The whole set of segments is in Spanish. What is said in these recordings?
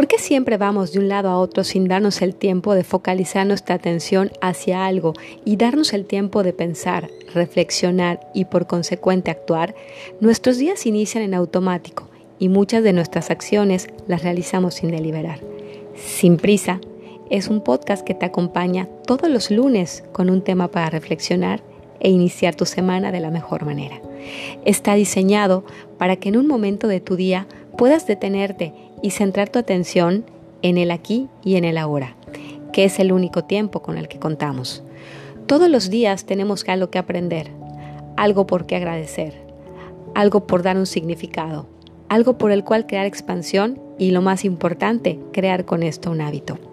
¿Por qué siempre vamos de un lado a otro sin darnos el tiempo de focalizar nuestra atención hacia algo y darnos el tiempo de pensar, reflexionar y por consecuente actuar? Nuestros días inician en automático y muchas de nuestras acciones las realizamos sin deliberar. Sin prisa es un podcast que te acompaña todos los lunes con un tema para reflexionar e iniciar tu semana de la mejor manera. Está diseñado para que en un momento de tu día puedas detenerte y centrar tu atención en el aquí y en el ahora, que es el único tiempo con el que contamos. Todos los días tenemos algo que aprender, algo por qué agradecer, algo por dar un significado, algo por el cual crear expansión y lo más importante, crear con esto un hábito.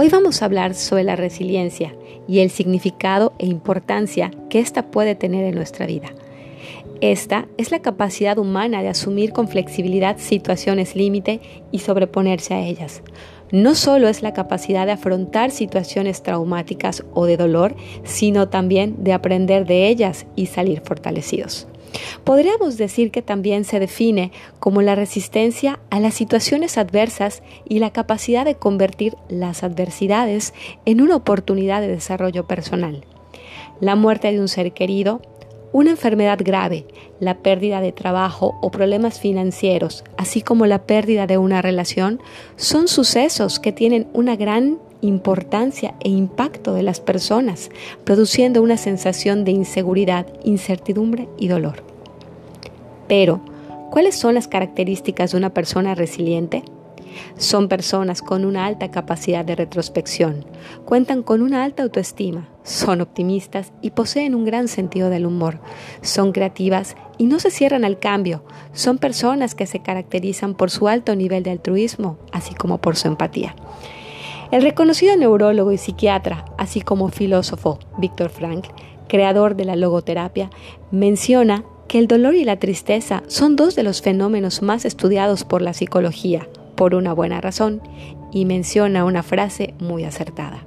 Hoy vamos a hablar sobre la resiliencia y el significado e importancia que ésta puede tener en nuestra vida. Esta es la capacidad humana de asumir con flexibilidad situaciones límite y sobreponerse a ellas. No solo es la capacidad de afrontar situaciones traumáticas o de dolor, sino también de aprender de ellas y salir fortalecidos. Podríamos decir que también se define como la resistencia a las situaciones adversas y la capacidad de convertir las adversidades en una oportunidad de desarrollo personal. La muerte de un ser querido una enfermedad grave, la pérdida de trabajo o problemas financieros, así como la pérdida de una relación, son sucesos que tienen una gran importancia e impacto de las personas, produciendo una sensación de inseguridad, incertidumbre y dolor. Pero, ¿cuáles son las características de una persona resiliente? Son personas con una alta capacidad de retrospección, cuentan con una alta autoestima, son optimistas y poseen un gran sentido del humor, son creativas y no se cierran al cambio, son personas que se caracterizan por su alto nivel de altruismo, así como por su empatía. El reconocido neurólogo y psiquiatra, así como filósofo Víctor Frankl, creador de la logoterapia, menciona que el dolor y la tristeza son dos de los fenómenos más estudiados por la psicología, por una buena razón y menciona una frase muy acertada.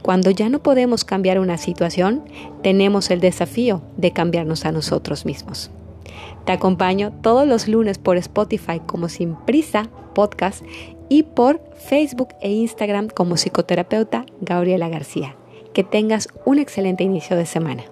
Cuando ya no podemos cambiar una situación, tenemos el desafío de cambiarnos a nosotros mismos. Te acompaño todos los lunes por Spotify como Sin Prisa Podcast y por Facebook e Instagram como psicoterapeuta Gabriela García. Que tengas un excelente inicio de semana.